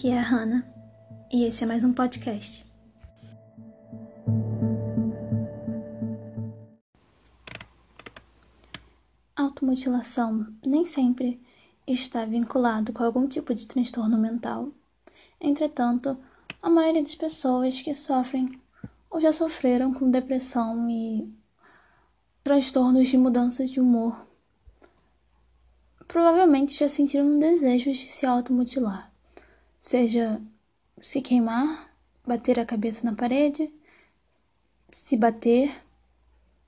Aqui é a Hannah e esse é mais um podcast. Automutilação nem sempre está vinculado com algum tipo de transtorno mental. Entretanto, a maioria das pessoas que sofrem ou já sofreram com depressão e transtornos de mudanças de humor provavelmente já sentiram um desejo de se automutilar, seja se queimar, bater a cabeça na parede, se bater,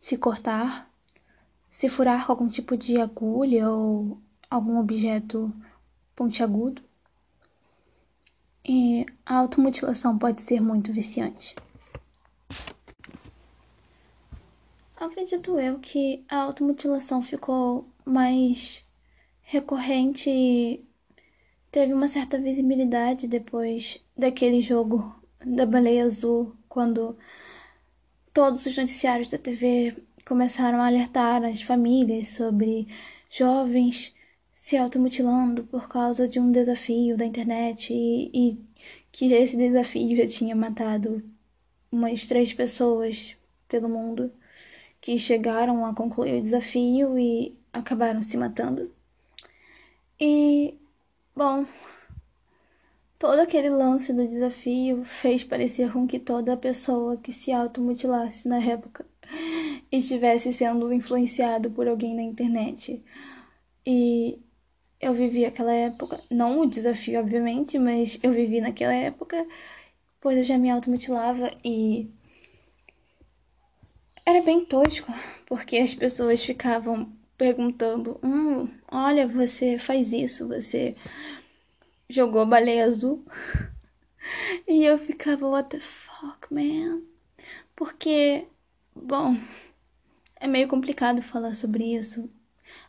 se cortar, se furar com algum tipo de agulha ou algum objeto pontiagudo. E a automutilação pode ser muito viciante. Acredito eu que a automutilação ficou mais recorrente e teve uma certa visibilidade depois daquele jogo da baleia azul, quando todos os noticiários da TV começaram a alertar as famílias sobre jovens se automutilando por causa de um desafio da internet e, e que esse desafio já tinha matado umas três pessoas pelo mundo que chegaram a concluir o desafio e acabaram se matando. E, bom, todo aquele lance do desafio fez parecer com que toda pessoa que se automutilasse na época estivesse sendo influenciado por alguém na internet. E eu vivi aquela época, não o desafio, obviamente, mas eu vivi naquela época, pois eu já me automutilava e era bem tosco, porque as pessoas ficavam perguntando: Hum, olha, você faz isso, você jogou baleia azul. E eu ficava, what the fuck, man? Porque, bom, é meio complicado falar sobre isso.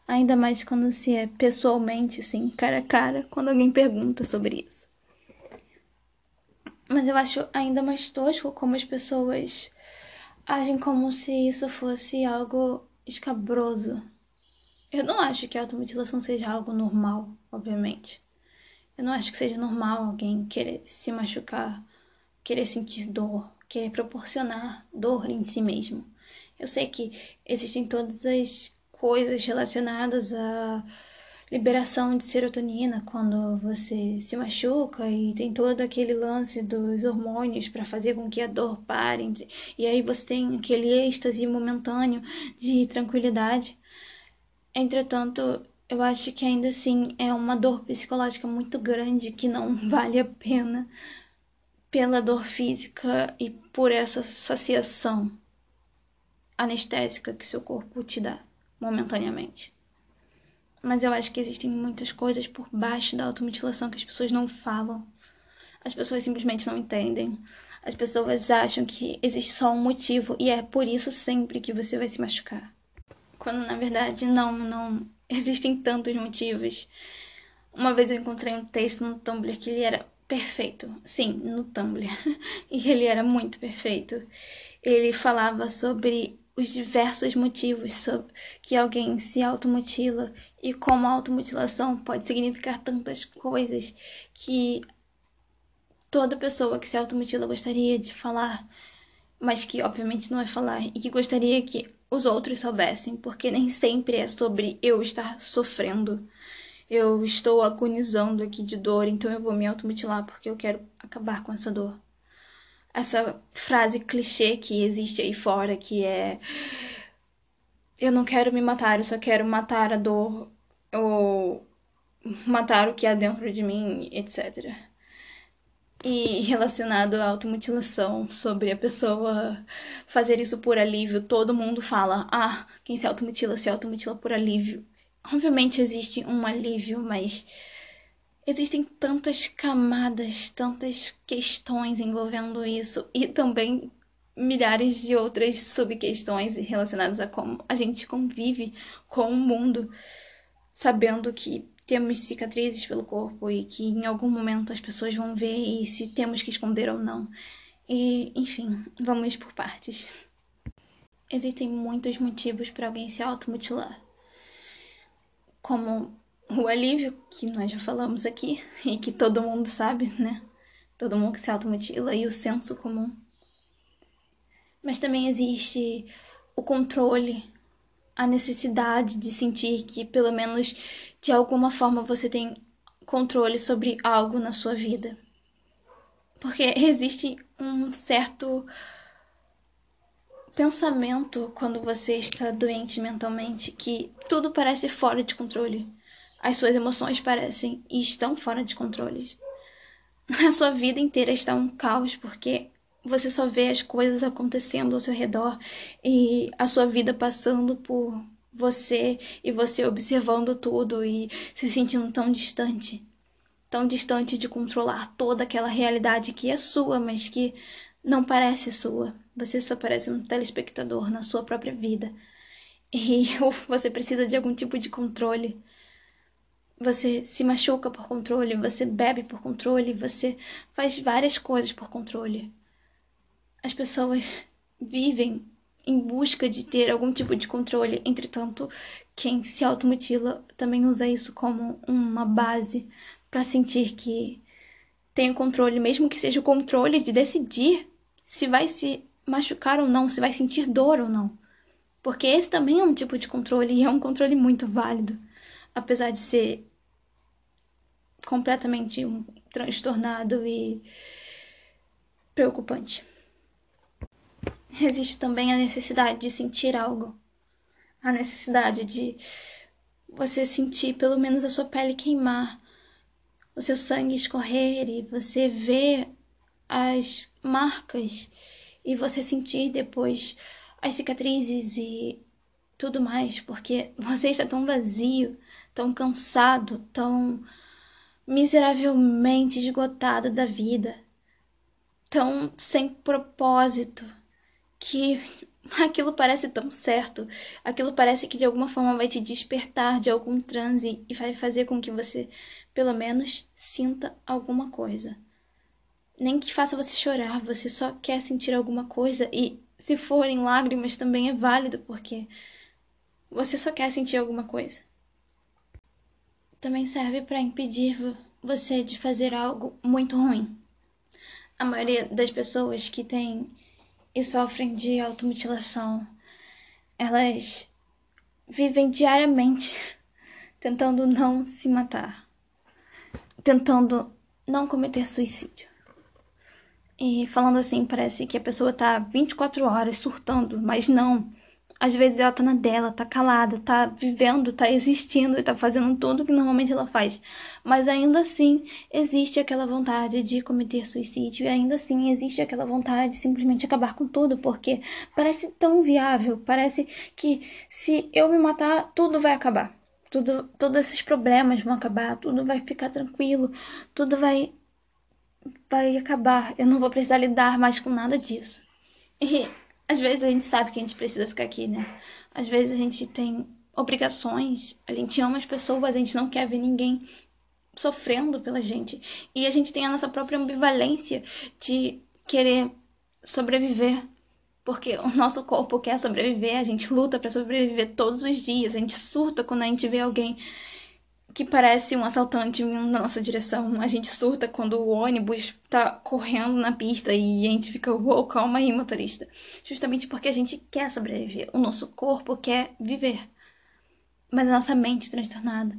Ainda mais quando se é pessoalmente, assim, cara a cara, quando alguém pergunta sobre isso. Mas eu acho ainda mais tosco como as pessoas agem como se isso fosse algo escabroso, eu não acho que a automutilação seja algo normal, obviamente. Eu não acho que seja normal alguém querer se machucar, querer sentir dor, querer proporcionar dor em si mesmo. Eu sei que existem todas as coisas relacionadas à liberação de serotonina quando você se machuca e tem todo aquele lance dos hormônios para fazer com que a dor pare e aí você tem aquele êxtase momentâneo de tranquilidade. Entretanto, eu acho que ainda assim é uma dor psicológica muito grande que não vale a pena pela dor física e por essa saciação anestésica que seu corpo te dá momentaneamente. Mas eu acho que existem muitas coisas por baixo da automutilação que as pessoas não falam. As pessoas simplesmente não entendem. As pessoas acham que existe só um motivo e é por isso sempre que você vai se machucar quando na verdade não, não existem tantos motivos. Uma vez eu encontrei um texto no Tumblr que ele era perfeito, sim, no Tumblr, e ele era muito perfeito. Ele falava sobre os diversos motivos sobre que alguém se automutila e como a automutilação pode significar tantas coisas que toda pessoa que se automutila gostaria de falar, mas que obviamente não vai falar e que gostaria que os outros soubessem, porque nem sempre é sobre eu estar sofrendo. Eu estou agonizando aqui de dor, então eu vou me automutilar porque eu quero acabar com essa dor. Essa frase clichê que existe aí fora, que é eu não quero me matar, eu só quero matar a dor ou matar o que há dentro de mim, etc e relacionado à automutilação, sobre a pessoa fazer isso por alívio, todo mundo fala: ah, quem se automutila se automutila por alívio. Obviamente existe um alívio, mas existem tantas camadas, tantas questões envolvendo isso e também milhares de outras subquestões relacionadas a como a gente convive com o mundo, sabendo que temos cicatrizes pelo corpo e que em algum momento as pessoas vão ver e se temos que esconder ou não. E, enfim, vamos por partes. Existem muitos motivos para alguém se automutilar. Como o alívio, que nós já falamos aqui e que todo mundo sabe, né? Todo mundo que se automutila e o senso comum. Mas também existe o controle, a necessidade de sentir que, pelo menos de alguma forma, você tem controle sobre algo na sua vida. Porque existe um certo pensamento quando você está doente mentalmente que tudo parece fora de controle. As suas emoções parecem e estão fora de controle. A sua vida inteira está um caos porque você só vê as coisas acontecendo ao seu redor e a sua vida passando por você e você observando tudo e se sentindo tão distante. Tão distante de controlar toda aquela realidade que é sua, mas que não parece sua. Você só parece um telespectador na sua própria vida. E você precisa de algum tipo de controle. Você se machuca por controle, você bebe por controle, você faz várias coisas por controle. As pessoas vivem em busca de ter algum tipo de controle, entretanto, quem se automutila também usa isso como uma base para sentir que tem o controle, mesmo que seja o controle de decidir se vai se machucar ou não, se vai sentir dor ou não. Porque esse também é um tipo de controle e é um controle muito válido, apesar de ser completamente um transtornado e preocupante. Existe também a necessidade de sentir algo, a necessidade de você sentir pelo menos a sua pele queimar, o seu sangue escorrer e você ver as marcas e você sentir depois as cicatrizes e tudo mais, porque você está tão vazio, tão cansado, tão miseravelmente esgotado da vida, tão sem propósito, que aquilo parece tão certo, aquilo parece que de alguma forma vai te despertar de algum transe e vai fazer com que você, pelo menos, sinta alguma coisa. Nem que faça você chorar, você só quer sentir alguma coisa e se forem lágrimas também é válido porque você só quer sentir alguma coisa também serve para impedir você de fazer algo muito ruim. A maioria das pessoas que têm e sofrem de automutilação, elas vivem diariamente tentando não se matar, tentando não cometer suicídio. E falando assim, parece que a pessoa tá 24 horas surtando, mas não. Às vezes ela tá na dela, tá calada, tá vivendo, tá existindo e tá fazendo tudo que normalmente ela faz. Mas ainda assim existe aquela vontade de cometer suicídio, e ainda assim existe aquela vontade de simplesmente acabar com tudo, porque parece tão viável, parece que se eu me matar, tudo vai acabar. Tudo, todos esses problemas vão acabar, tudo vai ficar tranquilo, tudo vai vai acabar. Eu não vou precisar lidar mais com nada disso. E às vezes a gente sabe que a gente precisa ficar aqui, né? Às vezes a gente tem obrigações, a gente ama as pessoas, a gente não quer ver ninguém sofrendo pela gente. E a gente tem a nossa própria ambivalência de querer sobreviver. Porque o nosso corpo quer sobreviver, a gente luta para sobreviver todos os dias, a gente surta quando a gente vê alguém que parece um assaltante vindo na nossa direção. A gente surta quando o ônibus tá correndo na pista e a gente fica, uou, calma aí, motorista. Justamente porque a gente quer sobreviver. O nosso corpo quer viver. Mas a nossa mente transtornada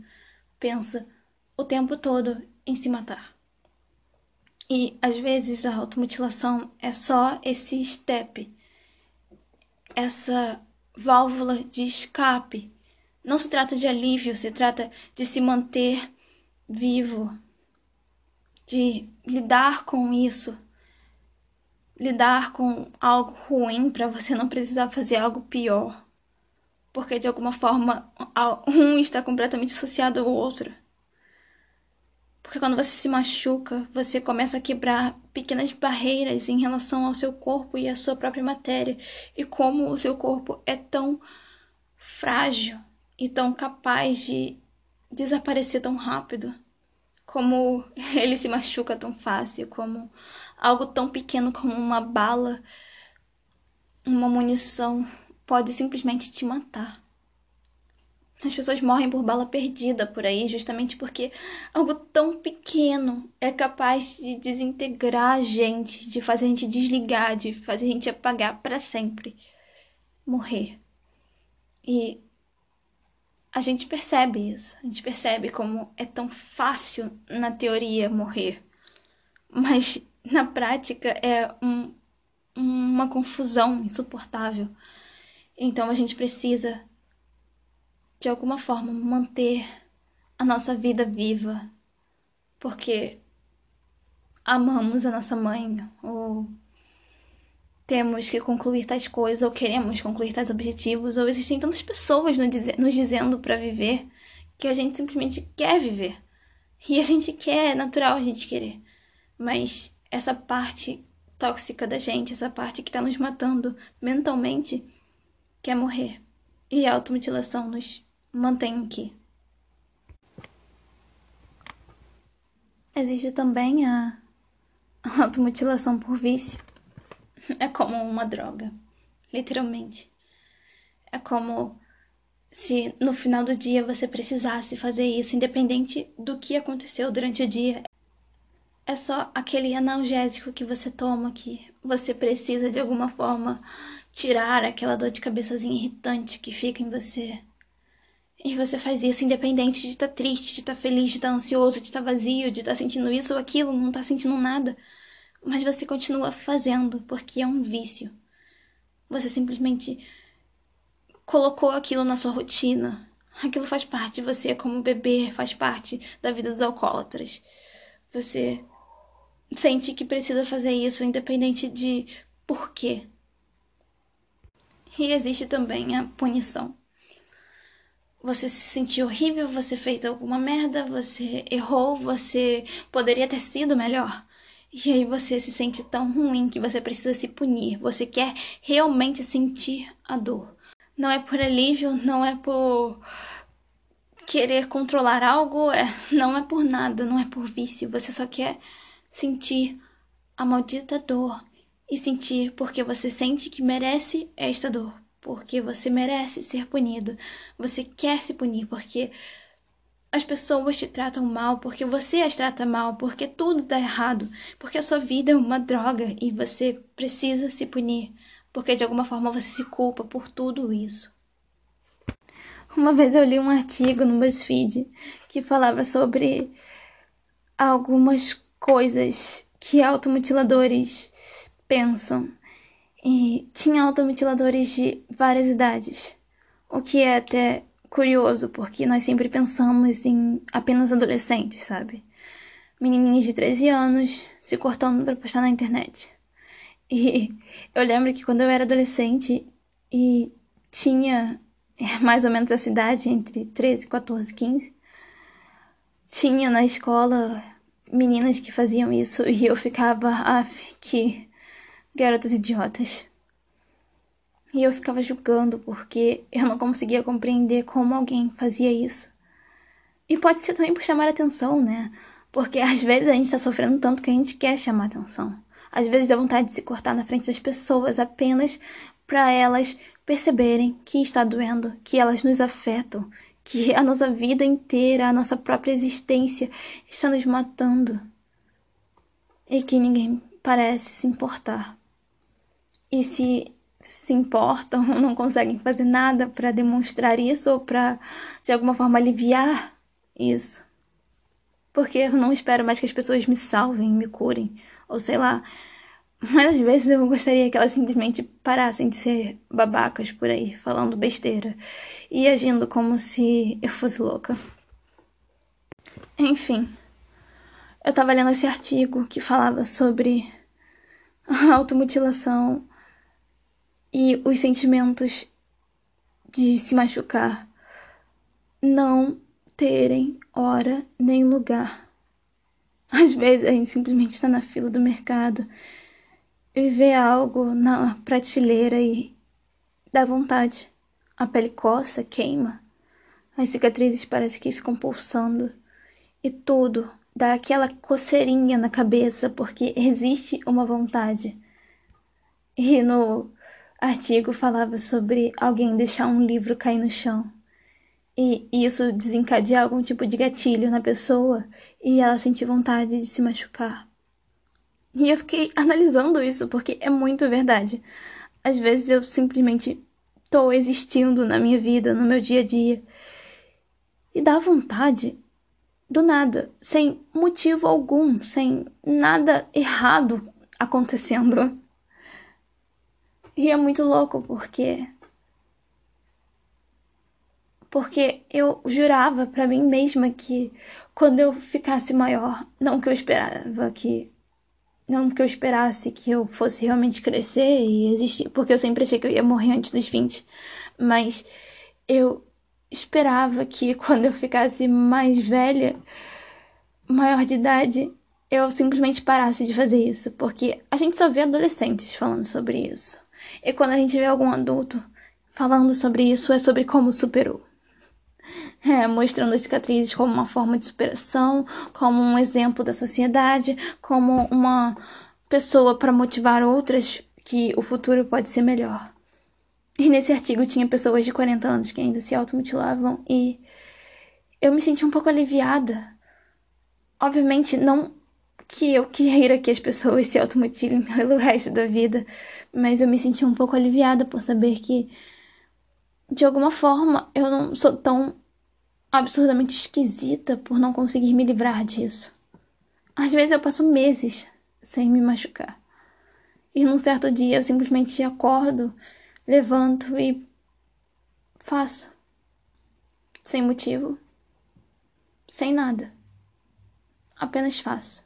pensa o tempo todo em se matar. E às vezes a automutilação é só esse step, essa válvula de escape não se trata de alívio, se trata de se manter vivo, de lidar com isso, lidar com algo ruim para você não precisar fazer algo pior. Porque de alguma forma um está completamente associado ao outro. Porque quando você se machuca, você começa a quebrar pequenas barreiras em relação ao seu corpo e à sua própria matéria. E como o seu corpo é tão frágil e tão capaz de desaparecer tão rápido, como ele se machuca tão fácil, como algo tão pequeno como uma bala, uma munição pode simplesmente te matar. As pessoas morrem por bala perdida por aí, justamente porque algo tão pequeno é capaz de desintegrar a gente, de fazer a gente desligar, de fazer a gente apagar para sempre. Morrer. E a gente percebe isso. A gente percebe como é tão fácil na teoria morrer. Mas na prática é um, uma confusão insuportável. Então a gente precisa de alguma forma manter a nossa vida viva, porque amamos a nossa mãe, ou temos que concluir tais coisas, ou queremos concluir tais objetivos, ou existem tantas pessoas nos dizendo para viver que a gente simplesmente quer viver. E a gente quer, é natural a gente querer. Mas essa parte tóxica da gente, essa parte que tá nos matando mentalmente, quer morrer. E a automutilação nos mantém aqui. Existe também a automutilação por vício. É como uma droga, literalmente. É como se no final do dia você precisasse fazer isso, independente do que aconteceu durante o dia. É só aquele analgésico que você toma que você precisa de alguma forma tirar aquela dor de cabeçazinha irritante que fica em você. E você faz isso independente de estar tá triste, de estar tá feliz, de estar tá ansioso, de estar vazio, de estar sentindo isso ou aquilo, não estar sentindo nada. Mas você continua fazendo porque é um vício. Você simplesmente colocou aquilo na sua rotina. Aquilo faz parte de você, como beber faz parte da vida dos alcoólatras. Você sente que precisa fazer isso independente de porquê. E existe também a punição você se sentiu horrível, você fez alguma merda, você errou, você poderia ter sido melhor. E aí você se sente tão ruim que você precisa se punir. Você quer realmente sentir a dor. Não é por alívio, não é por querer controlar algo, é, não é por nada, não é por vício. Você só quer sentir a maldita dor e sentir porque você sente que merece esta dor porque você merece ser punido. Você quer se punir porque as pessoas te tratam mal, porque você as trata mal, porque tudo dá errado, porque a sua vida é uma droga e você precisa se punir, porque de alguma forma você se culpa por tudo isso. Uma vez eu li um artigo no BuzzFeed que falava sobre algumas coisas que automutiladores pensam e tinha automutiladores de várias idades, o que é até curioso, porque nós sempre pensamos em apenas adolescentes, sabe? Menininhas de 13 anos se cortando para postar na internet. E eu lembro que quando eu era adolescente e tinha mais ou menos essa idade, entre 13, 14, 15, tinha na escola meninas que faziam isso e eu ficava, af, que garotas idiotas. E eu ficava julgando porque eu não conseguia compreender como alguém fazia isso. E pode ser também por chamar atenção, né? Porque às vezes a gente tá sofrendo tanto que a gente quer chamar atenção. Às vezes dá vontade de se cortar na frente das pessoas apenas para elas perceberem que está doendo, que elas nos afetam, que a nossa vida inteira, a nossa própria existência está nos matando. E que ninguém parece se importar e se se importam, não conseguem fazer nada para demonstrar isso ou para de alguma forma aliviar isso. Porque eu não espero mais que as pessoas me salvem, me curem, ou sei lá. Mas às vezes eu gostaria que elas simplesmente parassem de ser babacas por aí, falando besteira e agindo como se eu fosse louca. Enfim, eu tava lendo esse artigo que falava sobre automutilação e os sentimentos de se machucar não terem hora nem lugar. Às vezes a gente simplesmente está na fila do mercado e vê algo na prateleira e dá vontade. A pele coça, queima, as cicatrizes parecem que ficam pulsando e tudo dá aquela coceirinha na cabeça porque existe uma vontade. E no artigo falava sobre alguém deixar um livro cair no chão e isso desencadear algum tipo de gatilho na pessoa e ela sentir vontade de se machucar. E eu fiquei analisando isso porque é muito verdade. Às vezes eu simplesmente estou existindo na minha vida, no meu dia a dia. E dá vontade do nada, sem motivo algum, sem nada errado acontecendo. E é muito louco porque porque eu jurava para mim mesma que quando eu ficasse maior, não que eu esperava que não que eu esperasse que eu fosse realmente crescer e existir, porque eu sempre achei que eu ia morrer antes dos 20, mas eu esperava que quando eu ficasse mais velha, maior de idade, eu simplesmente parasse de fazer isso, porque a gente só vê adolescentes falando sobre isso. E quando a gente vê algum adulto falando sobre isso, é sobre como superou é, mostrando as cicatrizes como uma forma de superação, como um exemplo da sociedade, como uma pessoa para motivar outras que o futuro pode ser melhor. E nesse artigo tinha pessoas de 40 anos que ainda se automutilavam e eu me senti um pouco aliviada. Obviamente, não que eu queira que as pessoas se automutilem pelo resto da vida, mas eu me senti um pouco aliviada por saber que, de alguma forma, eu não sou tão absurdamente esquisita por não conseguir me livrar disso. Às vezes eu passo meses sem me machucar. E num certo dia eu simplesmente acordo, levanto e faço. Sem motivo. Sem nada. Apenas faço.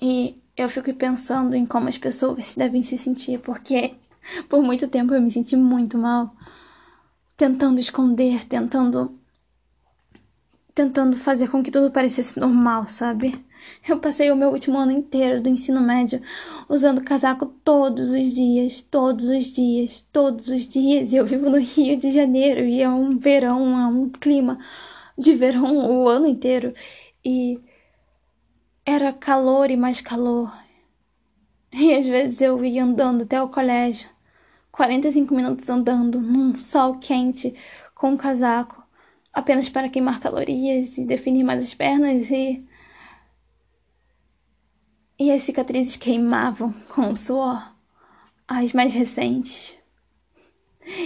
E eu fico pensando em como as pessoas devem se sentir, porque por muito tempo eu me senti muito mal tentando esconder, tentando tentando fazer com que tudo parecesse normal, sabe? Eu passei o meu último ano inteiro do ensino médio usando casaco todos os dias, todos os dias, todos os dias. E eu vivo no Rio de Janeiro e é um verão, é um clima de verão o ano inteiro. E era calor e mais calor. E às vezes eu ia andando até o colégio 45 minutos andando num sol quente com um casaco, apenas para queimar calorias e definir mais as pernas e. E as cicatrizes queimavam com o suor, as mais recentes.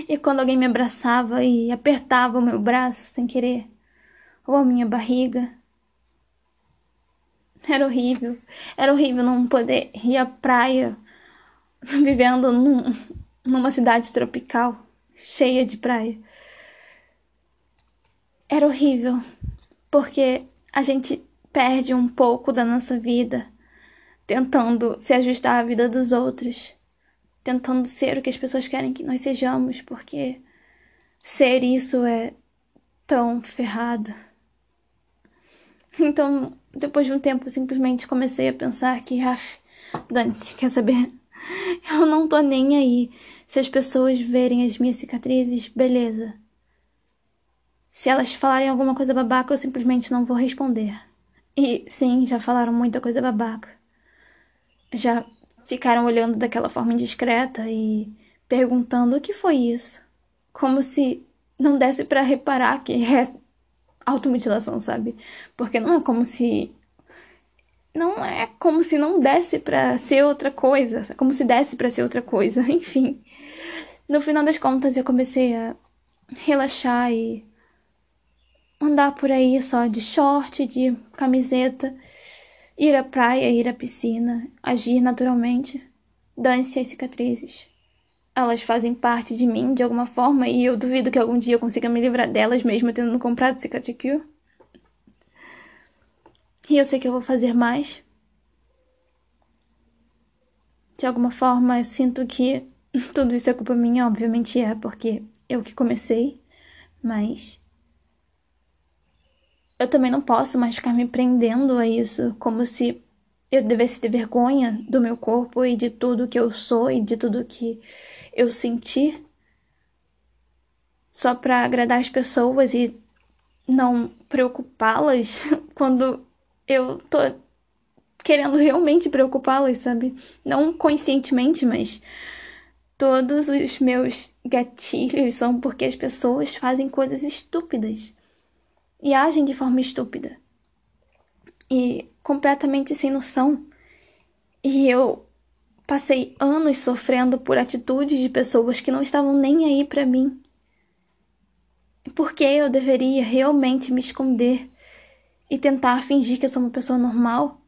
E quando alguém me abraçava e apertava o meu braço sem querer, ou a minha barriga, era horrível. Era horrível não poder ir à praia vivendo num, numa cidade tropical, cheia de praia. Era horrível, porque a gente perde um pouco da nossa vida tentando se ajustar à vida dos outros, tentando ser o que as pessoas querem que nós sejamos, porque ser isso é tão ferrado. Então, depois de um tempo, simplesmente comecei a pensar que, af, dane-se, quer saber? Eu não tô nem aí. Se as pessoas verem as minhas cicatrizes, beleza. Se elas falarem alguma coisa babaca, eu simplesmente não vou responder. E sim, já falaram muita coisa babaca. Já ficaram olhando daquela forma indiscreta e perguntando o que foi isso. Como se não desse para reparar que é automutilação, sabe? Porque não é como se não é como se não desse para ser outra coisa, como se desse para ser outra coisa, enfim. No final das contas, eu comecei a relaxar e andar por aí só de short, de camiseta, ir à praia, ir à piscina, agir naturalmente. Dane-se as cicatrizes. Elas fazem parte de mim de alguma forma e eu duvido que algum dia eu consiga me livrar delas mesmo tendo comprado cicatricure. E eu sei que eu vou fazer mais. De alguma forma, eu sinto que tudo isso é culpa minha, obviamente é, porque eu que comecei, mas eu também não posso mais ficar me prendendo a isso, como se eu devesse ter vergonha do meu corpo e de tudo que eu sou e de tudo que eu senti só para agradar as pessoas e não preocupá-las quando eu tô querendo realmente preocupá-las, sabe? Não conscientemente, mas todos os meus gatilhos são porque as pessoas fazem coisas estúpidas e agem de forma estúpida e completamente sem noção. E eu passei anos sofrendo por atitudes de pessoas que não estavam nem aí para mim. Por que eu deveria realmente me esconder e tentar fingir que eu sou uma pessoa normal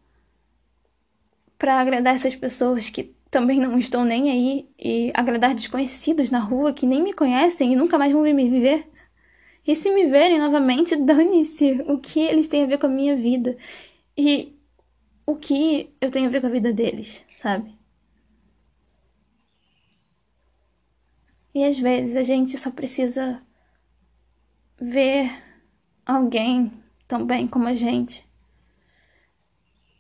para agradar essas pessoas que também não estão nem aí e agradar desconhecidos na rua que nem me conhecem e nunca mais vão me viver? E se me verem novamente, dane-se o que eles têm a ver com a minha vida e o que eu tenho a ver com a vida deles, sabe? E às vezes a gente só precisa ver alguém tão bem como a gente,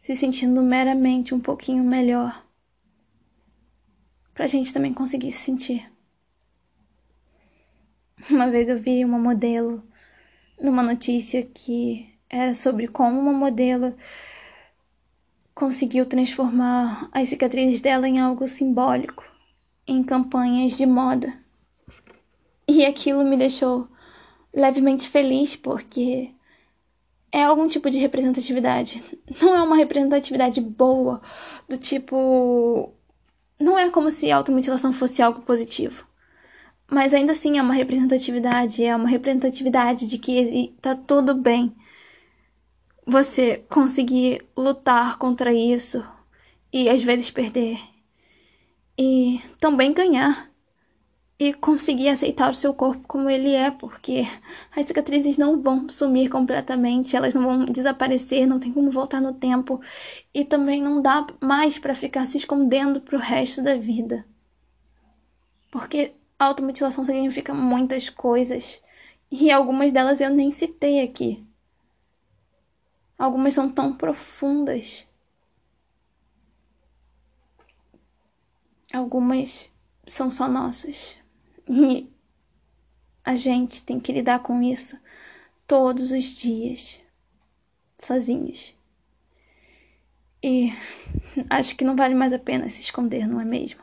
se sentindo meramente um pouquinho melhor, pra gente também conseguir se sentir. Uma vez eu vi uma modelo numa notícia que era sobre como uma modelo conseguiu transformar as cicatrizes dela em algo simbólico, em campanhas de moda. E aquilo me deixou levemente feliz porque é algum tipo de representatividade. Não é uma representatividade boa, do tipo. Não é como se a automutilação fosse algo positivo. Mas ainda assim é uma representatividade, é uma representatividade de que tá tudo bem você conseguir lutar contra isso e às vezes perder. E também ganhar e conseguir aceitar o seu corpo como ele é, porque as cicatrizes não vão sumir completamente, elas não vão desaparecer, não tem como voltar no tempo e também não dá mais para ficar se escondendo pro resto da vida. Porque automutilação significa muitas coisas e algumas delas eu nem citei aqui. Algumas são tão profundas. Algumas são só nossas. E a gente tem que lidar com isso todos os dias, sozinhos. E acho que não vale mais a pena se esconder, não é mesmo?